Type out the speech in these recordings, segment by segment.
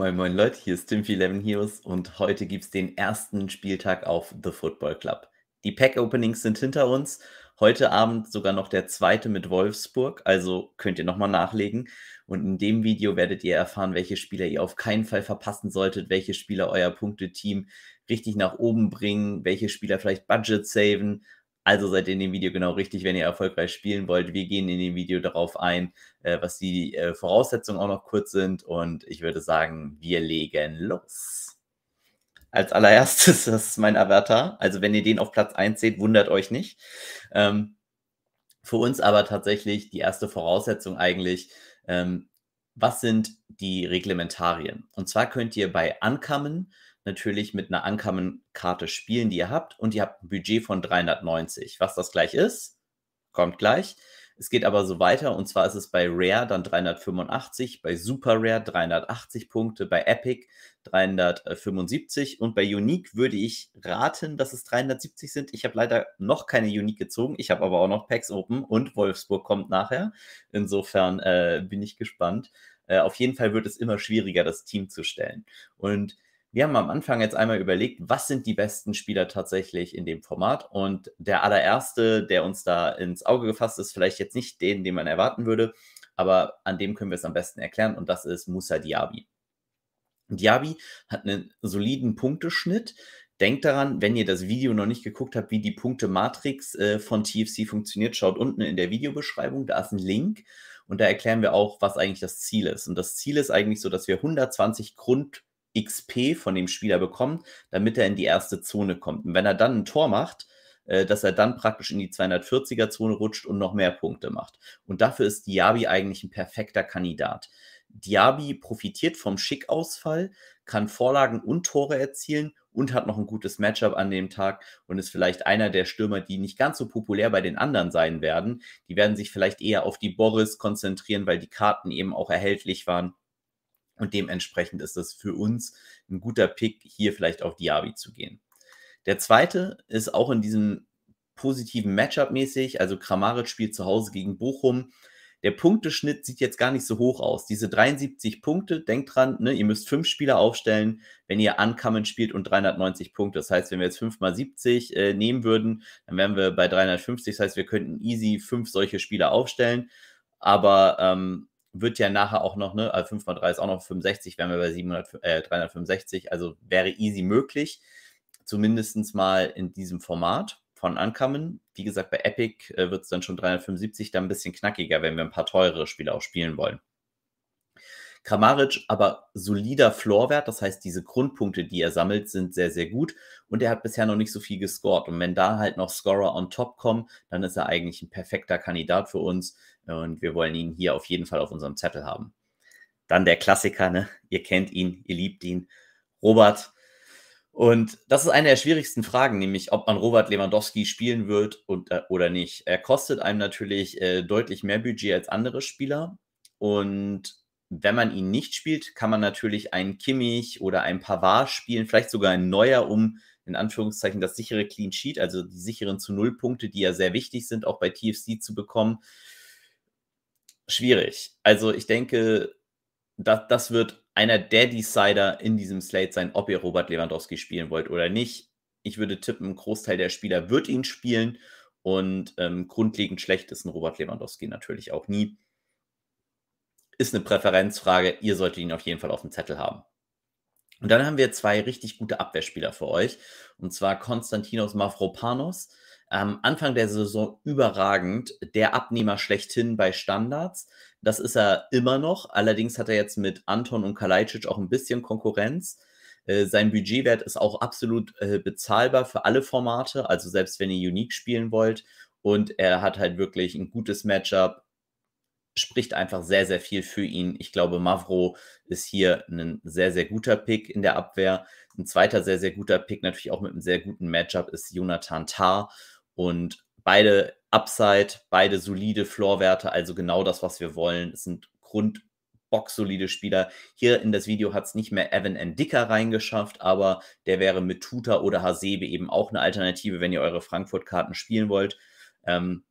Moin moin Leute, hier ist Tim 11 Heroes und heute gibt es den ersten Spieltag auf The Football Club. Die Pack-Openings sind hinter uns. Heute Abend sogar noch der zweite mit Wolfsburg, also könnt ihr nochmal nachlegen. Und in dem Video werdet ihr erfahren, welche Spieler ihr auf keinen Fall verpassen solltet, welche Spieler euer Punkteteam richtig nach oben bringen, welche Spieler vielleicht Budget saven. Also seid ihr in dem Video genau richtig, wenn ihr erfolgreich spielen wollt. Wir gehen in dem Video darauf ein, äh, was die äh, Voraussetzungen auch noch kurz sind. Und ich würde sagen, wir legen los. Als allererstes das ist mein Avatar. Also wenn ihr den auf Platz 1 seht, wundert euch nicht. Ähm, für uns aber tatsächlich die erste Voraussetzung eigentlich, ähm, was sind die Reglementarien? Und zwar könnt ihr bei Ankommen natürlich mit einer Ankommen-Karte spielen, die ihr habt und ihr habt ein Budget von 390. Was das gleich ist, kommt gleich. Es geht aber so weiter und zwar ist es bei Rare dann 385, bei Super Rare 380 Punkte, bei Epic 375 und bei Unique würde ich raten, dass es 370 sind. Ich habe leider noch keine Unique gezogen, ich habe aber auch noch Packs Open und Wolfsburg kommt nachher. Insofern äh, bin ich gespannt. Äh, auf jeden Fall wird es immer schwieriger, das Team zu stellen. Und wir haben am Anfang jetzt einmal überlegt, was sind die besten Spieler tatsächlich in dem Format. Und der allererste, der uns da ins Auge gefasst ist, vielleicht jetzt nicht den, den man erwarten würde, aber an dem können wir es am besten erklären. Und das ist Musa Diaby. Diaby hat einen soliden Punkteschnitt. Denkt daran, wenn ihr das Video noch nicht geguckt habt, wie die Punkte-Matrix äh, von TFC funktioniert, schaut unten in der Videobeschreibung, da ist ein Link und da erklären wir auch, was eigentlich das Ziel ist. Und das Ziel ist eigentlich so, dass wir 120 Grund XP von dem Spieler bekommt, damit er in die erste Zone kommt. Und wenn er dann ein Tor macht, äh, dass er dann praktisch in die 240er-Zone rutscht und noch mehr Punkte macht. Und dafür ist Diaby eigentlich ein perfekter Kandidat. Diaby profitiert vom Schickausfall, kann Vorlagen und Tore erzielen und hat noch ein gutes Matchup an dem Tag und ist vielleicht einer der Stürmer, die nicht ganz so populär bei den anderen sein werden. Die werden sich vielleicht eher auf die Boris konzentrieren, weil die Karten eben auch erhältlich waren. Und dementsprechend ist es für uns ein guter Pick, hier vielleicht auf Diaby zu gehen. Der zweite ist auch in diesem positiven Matchup mäßig. Also Kramaric spielt zu Hause gegen Bochum. Der Punkteschnitt sieht jetzt gar nicht so hoch aus. Diese 73 Punkte, denkt dran, ne, ihr müsst fünf Spieler aufstellen, wenn ihr Ankommen spielt und 390 Punkte. Das heißt, wenn wir jetzt 5 mal 70 äh, nehmen würden, dann wären wir bei 350. Das heißt, wir könnten easy fünf solche Spieler aufstellen. Aber ähm, wird ja nachher auch noch, ne, also 5 mal 3 ist auch noch 65, wären wir bei 700, äh, 365, also wäre easy möglich, zumindest mal in diesem Format von Ankommen. Wie gesagt, bei Epic äh, wird es dann schon 375, dann ein bisschen knackiger, wenn wir ein paar teurere Spiele auch spielen wollen. Kramaric aber solider Floorwert, das heißt, diese Grundpunkte, die er sammelt, sind sehr, sehr gut und er hat bisher noch nicht so viel gescored. Und wenn da halt noch Scorer on top kommen, dann ist er eigentlich ein perfekter Kandidat für uns und wir wollen ihn hier auf jeden Fall auf unserem Zettel haben. Dann der Klassiker, ne? Ihr kennt ihn, ihr liebt ihn. Robert. Und das ist eine der schwierigsten Fragen, nämlich ob man Robert Lewandowski spielen wird und, äh, oder nicht. Er kostet einem natürlich äh, deutlich mehr Budget als andere Spieler. Und wenn man ihn nicht spielt, kann man natürlich einen Kimmich oder einen Pavard spielen, vielleicht sogar ein Neuer, um in Anführungszeichen das sichere Clean Sheet, also die sicheren zu Null Punkte, die ja sehr wichtig sind, auch bei TFC zu bekommen. Schwierig. Also ich denke, das, das wird einer der Decider in diesem Slate sein, ob ihr Robert Lewandowski spielen wollt oder nicht. Ich würde tippen, ein Großteil der Spieler wird ihn spielen und ähm, grundlegend schlecht ist ein Robert Lewandowski natürlich auch nie ist eine Präferenzfrage. Ihr solltet ihn auf jeden Fall auf dem Zettel haben. Und dann haben wir zwei richtig gute Abwehrspieler für euch. Und zwar Konstantinos Mavropanos. Am Anfang der Saison überragend. Der Abnehmer schlechthin bei Standards. Das ist er immer noch. Allerdings hat er jetzt mit Anton und Kalajdzic auch ein bisschen Konkurrenz. Äh, sein Budgetwert ist auch absolut äh, bezahlbar für alle Formate. Also selbst wenn ihr Unique spielen wollt. Und er hat halt wirklich ein gutes Matchup spricht einfach sehr, sehr viel für ihn. Ich glaube, Mavro ist hier ein sehr, sehr guter Pick in der Abwehr. Ein zweiter sehr, sehr guter Pick, natürlich auch mit einem sehr guten Matchup, ist Jonathan Tarr. Und beide Upside, beide solide Floorwerte, also genau das, was wir wollen. Es sind grundboxsolide Spieler. Hier in das Video hat es nicht mehr Evan. Dicker reingeschafft, aber der wäre mit Tuta oder Hasebe eben auch eine Alternative, wenn ihr eure Frankfurt-Karten spielen wollt. Ähm,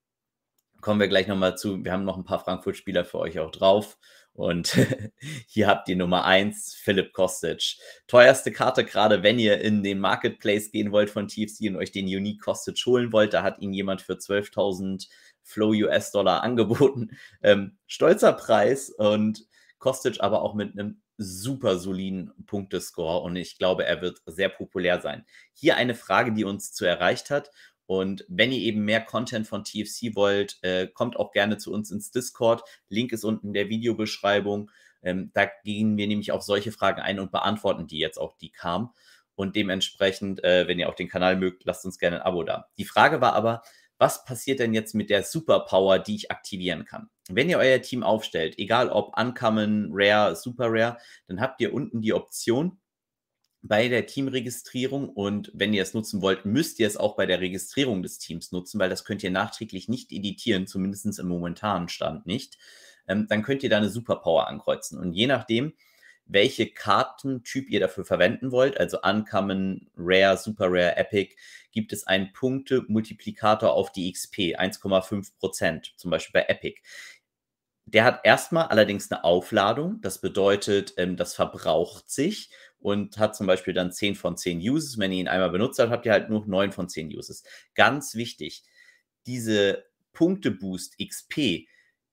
kommen wir gleich nochmal zu. Wir haben noch ein paar Frankfurt-Spieler für euch auch drauf. Und hier habt ihr Nummer 1, Philipp Kostic. Teuerste Karte, gerade wenn ihr in den Marketplace gehen wollt von TFC und euch den Unique Kostic holen wollt. Da hat ihn jemand für 12.000 Flow US-Dollar angeboten. Ähm, stolzer Preis und Kostic aber auch mit einem super soliden Punktescore und ich glaube, er wird sehr populär sein. Hier eine Frage, die uns zu erreicht hat und wenn ihr eben mehr Content von TFC wollt, äh, kommt auch gerne zu uns ins Discord. Link ist unten in der Videobeschreibung. Ähm, da gehen wir nämlich auf solche Fragen ein und beantworten die jetzt auch, die kamen. Und dementsprechend, äh, wenn ihr auch den Kanal mögt, lasst uns gerne ein Abo da. Die Frage war aber, was passiert denn jetzt mit der Superpower, die ich aktivieren kann? Wenn ihr euer Team aufstellt, egal ob Uncommon, Rare, Super Rare, dann habt ihr unten die Option, bei der Teamregistrierung und wenn ihr es nutzen wollt, müsst ihr es auch bei der Registrierung des Teams nutzen, weil das könnt ihr nachträglich nicht editieren, zumindest im momentanen Stand nicht. Ähm, dann könnt ihr da eine Superpower ankreuzen und je nachdem, welche Kartentyp ihr dafür verwenden wollt, also Uncommon, Rare, Super Rare, Epic, gibt es einen Punkte-Multiplikator auf die XP, 1,5 Prozent, zum Beispiel bei Epic. Der hat erstmal allerdings eine Aufladung, das bedeutet, ähm, das verbraucht sich und hat zum Beispiel dann 10 von 10 Uses. Wenn ihr ihn einmal benutzt habt, habt ihr halt nur 9 von 10 Uses. Ganz wichtig, diese Punkte-Boost XP,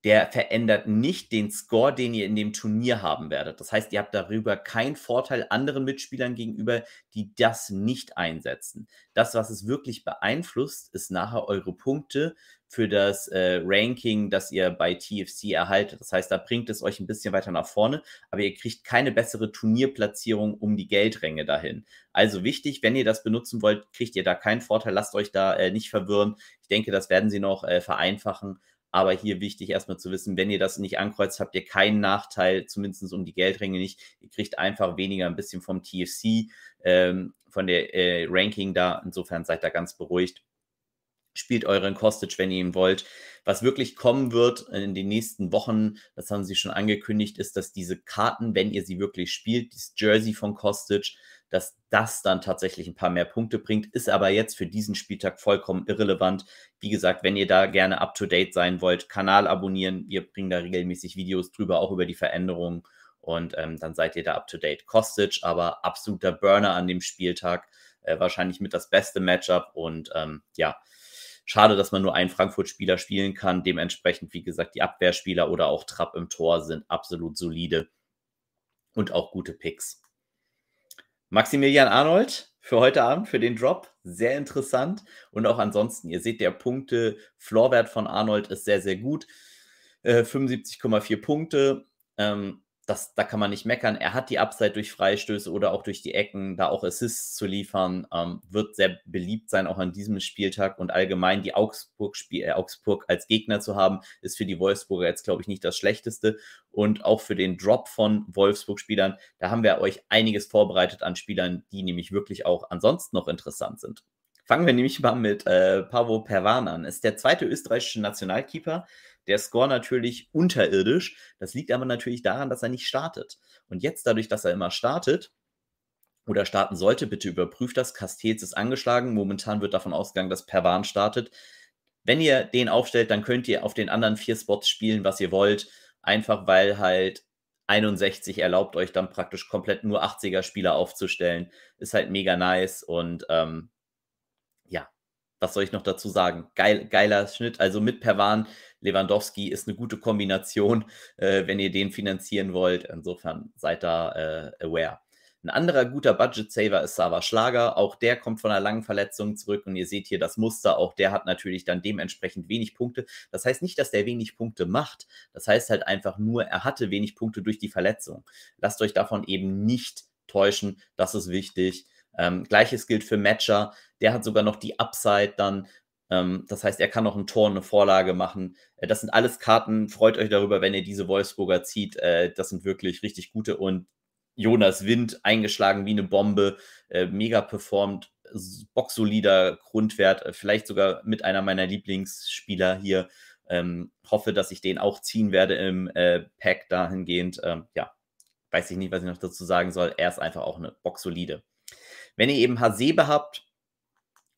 der verändert nicht den Score, den ihr in dem Turnier haben werdet. Das heißt, ihr habt darüber keinen Vorteil anderen Mitspielern gegenüber, die das nicht einsetzen. Das, was es wirklich beeinflusst, ist nachher eure Punkte für das äh, Ranking, das ihr bei TFC erhaltet. Das heißt, da bringt es euch ein bisschen weiter nach vorne, aber ihr kriegt keine bessere Turnierplatzierung um die Geldränge dahin. Also wichtig, wenn ihr das benutzen wollt, kriegt ihr da keinen Vorteil. Lasst euch da äh, nicht verwirren. Ich denke, das werden sie noch äh, vereinfachen aber hier wichtig erstmal zu wissen, wenn ihr das nicht ankreuzt, habt ihr keinen Nachteil, zumindest um die Geldränge nicht. Ihr kriegt einfach weniger ein bisschen vom TFC, ähm, von der äh, Ranking da. Insofern seid da ganz beruhigt. Spielt euren Kostic, wenn ihr ihn wollt. Was wirklich kommen wird in den nächsten Wochen, das haben sie schon angekündigt, ist, dass diese Karten, wenn ihr sie wirklich spielt, dieses Jersey von Kostic, dass das dann tatsächlich ein paar mehr Punkte bringt, ist aber jetzt für diesen Spieltag vollkommen irrelevant. Wie gesagt, wenn ihr da gerne up-to-date sein wollt, Kanal abonnieren. Wir bringen da regelmäßig Videos drüber, auch über die Veränderungen. Und ähm, dann seid ihr da up-to-date. Kostic, aber absoluter Burner an dem Spieltag. Äh, wahrscheinlich mit das beste Matchup. Und ähm, ja, schade, dass man nur einen Frankfurt-Spieler spielen kann. Dementsprechend, wie gesagt, die Abwehrspieler oder auch Trapp im Tor sind absolut solide und auch gute Picks. Maximilian Arnold für heute Abend, für den Drop. Sehr interessant. Und auch ansonsten, ihr seht, der Punkte-Floorwert von Arnold ist sehr, sehr gut. Äh, 75,4 Punkte. Ähm, das, da kann man nicht meckern. Er hat die Upside durch Freistöße oder auch durch die Ecken, da auch Assists zu liefern, ähm, wird sehr beliebt sein, auch an diesem Spieltag. Und allgemein die Augsburg, Spiel, äh, Augsburg als Gegner zu haben, ist für die Wolfsburger jetzt, glaube ich, nicht das Schlechteste. Und auch für den Drop von Wolfsburg-Spielern, da haben wir euch einiges vorbereitet an Spielern, die nämlich wirklich auch ansonsten noch interessant sind. Fangen wir nämlich mal mit äh, Pavo Pervan an. Ist der zweite österreichische Nationalkeeper, der Score natürlich unterirdisch. Das liegt aber natürlich daran, dass er nicht startet. Und jetzt dadurch, dass er immer startet, oder starten sollte, bitte überprüft das. Castells ist angeschlagen. Momentan wird davon ausgegangen, dass Pervan startet. Wenn ihr den aufstellt, dann könnt ihr auf den anderen vier Spots spielen, was ihr wollt. Einfach weil halt 61 erlaubt euch dann praktisch komplett nur 80er-Spieler aufzustellen. Ist halt mega nice und ähm, was soll ich noch dazu sagen? Geil, geiler Schnitt. Also mit Pervan Lewandowski ist eine gute Kombination, äh, wenn ihr den finanzieren wollt. Insofern seid da äh, aware. Ein anderer guter Budget-Saver ist Sava Schlager. Auch der kommt von einer langen Verletzung zurück und ihr seht hier das Muster. Auch der hat natürlich dann dementsprechend wenig Punkte. Das heißt nicht, dass der wenig Punkte macht. Das heißt halt einfach nur, er hatte wenig Punkte durch die Verletzung. Lasst euch davon eben nicht täuschen. Das ist wichtig. Ähm, Gleiches gilt für Matcher. Der hat sogar noch die Upside dann. Ähm, das heißt, er kann noch ein Tor, eine Vorlage machen. Äh, das sind alles Karten. Freut euch darüber, wenn ihr diese Wolfsburger zieht. Äh, das sind wirklich richtig gute. Und Jonas Wind eingeschlagen wie eine Bombe. Äh, mega performt. Boxsolider Grundwert. Äh, vielleicht sogar mit einer meiner Lieblingsspieler hier. Ähm, hoffe, dass ich den auch ziehen werde im äh, Pack dahingehend. Ähm, ja, weiß ich nicht, was ich noch dazu sagen soll. Er ist einfach auch eine Boxsolide. Wenn ihr eben Hasebe habt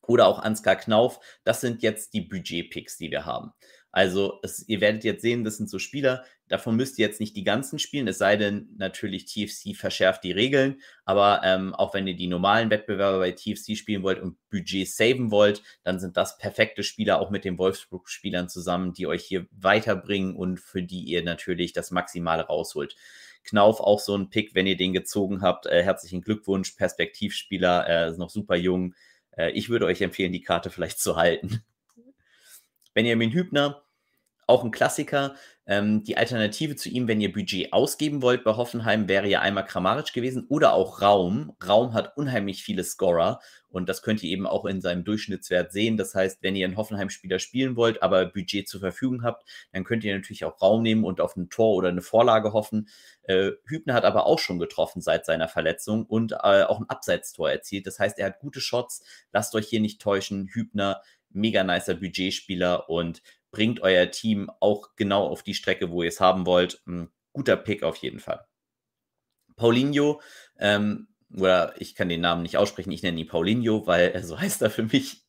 oder auch Ansgar Knauf, das sind jetzt die Budget-Picks, die wir haben. Also es, ihr werdet jetzt sehen, das sind so Spieler, Davon müsst ihr jetzt nicht die ganzen spielen, es sei denn, natürlich TFC verschärft die Regeln. Aber ähm, auch wenn ihr die normalen Wettbewerbe bei TFC spielen wollt und Budget saven wollt, dann sind das perfekte Spieler auch mit den Wolfsburg-Spielern zusammen, die euch hier weiterbringen und für die ihr natürlich das Maximale rausholt. Knauf auch so ein Pick, wenn ihr den gezogen habt. Äh, herzlichen Glückwunsch, Perspektivspieler, äh, ist noch super jung. Äh, ich würde euch empfehlen, die Karte vielleicht zu halten. Benjamin Hübner, auch ein Klassiker. Ähm, die Alternative zu ihm, wenn ihr Budget ausgeben wollt bei Hoffenheim, wäre ja einmal Kramaric gewesen oder auch Raum. Raum hat unheimlich viele Scorer und das könnt ihr eben auch in seinem Durchschnittswert sehen. Das heißt, wenn ihr einen Hoffenheim-Spieler spielen wollt, aber Budget zur Verfügung habt, dann könnt ihr natürlich auch Raum nehmen und auf ein Tor oder eine Vorlage hoffen. Äh, Hübner hat aber auch schon getroffen seit seiner Verletzung und äh, auch ein Abseitstor erzielt. Das heißt, er hat gute Shots. Lasst euch hier nicht täuschen. Hübner, mega nicer Budgetspieler und bringt euer Team auch genau auf die Strecke, wo ihr es haben wollt. Ein guter Pick auf jeden Fall. Paulinho, ähm, oder ich kann den Namen nicht aussprechen, ich nenne ihn Paulinho, weil so heißt er für mich,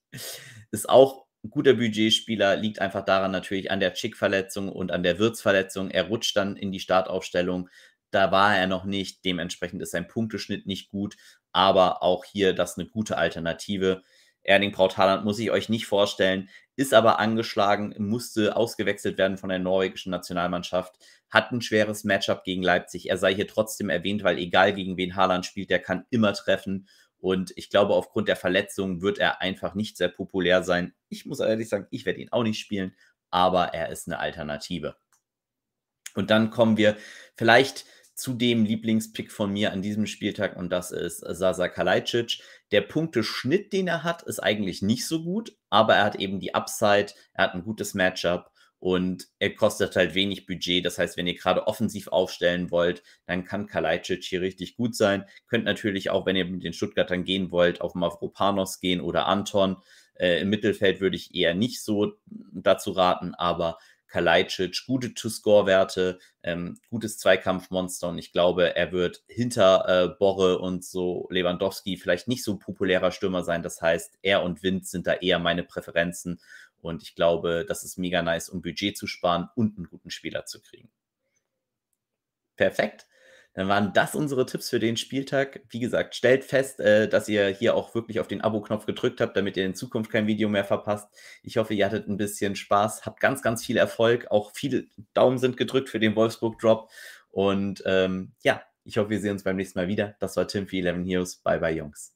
ist auch ein guter Budgetspieler, liegt einfach daran natürlich an der Chick-Verletzung und an der Wirtsverletzung. Er rutscht dann in die Startaufstellung. Da war er noch nicht, dementsprechend ist sein Punkteschnitt nicht gut, aber auch hier das eine gute Alternative. Erling Braut Haaland muss ich euch nicht vorstellen, ist aber angeschlagen, musste ausgewechselt werden von der norwegischen Nationalmannschaft, hat ein schweres Matchup gegen Leipzig. Er sei hier trotzdem erwähnt, weil egal gegen wen Haaland spielt, der kann immer treffen. Und ich glaube, aufgrund der Verletzung wird er einfach nicht sehr populär sein. Ich muss ehrlich sagen, ich werde ihn auch nicht spielen, aber er ist eine Alternative. Und dann kommen wir vielleicht zu dem Lieblingspick von mir an diesem Spieltag und das ist Sasa Kalajdzic. Der Punkteschnitt, den er hat, ist eigentlich nicht so gut, aber er hat eben die Upside, er hat ein gutes Matchup und er kostet halt wenig Budget. Das heißt, wenn ihr gerade offensiv aufstellen wollt, dann kann Kalajdzic hier richtig gut sein. Könnt natürlich auch, wenn ihr mit den Stuttgartern gehen wollt, auf Mavropanos gehen oder Anton. Äh, Im Mittelfeld würde ich eher nicht so dazu raten, aber Kalajdzic, gute To-Score-Werte, ähm, gutes Zweikampfmonster und ich glaube, er wird hinter äh, Borre und so Lewandowski vielleicht nicht so populärer Stürmer sein. Das heißt, er und Wind sind da eher meine Präferenzen und ich glaube, das ist mega nice, um Budget zu sparen und einen guten Spieler zu kriegen. Perfekt. Dann waren das unsere Tipps für den Spieltag. Wie gesagt, stellt fest, äh, dass ihr hier auch wirklich auf den Abo-Knopf gedrückt habt, damit ihr in Zukunft kein Video mehr verpasst. Ich hoffe, ihr hattet ein bisschen Spaß, habt ganz, ganz viel Erfolg. Auch viele Daumen sind gedrückt für den Wolfsburg-Drop. Und ähm, ja, ich hoffe, wir sehen uns beim nächsten Mal wieder. Das war Tim für 11 Heroes. Bye, bye, Jungs.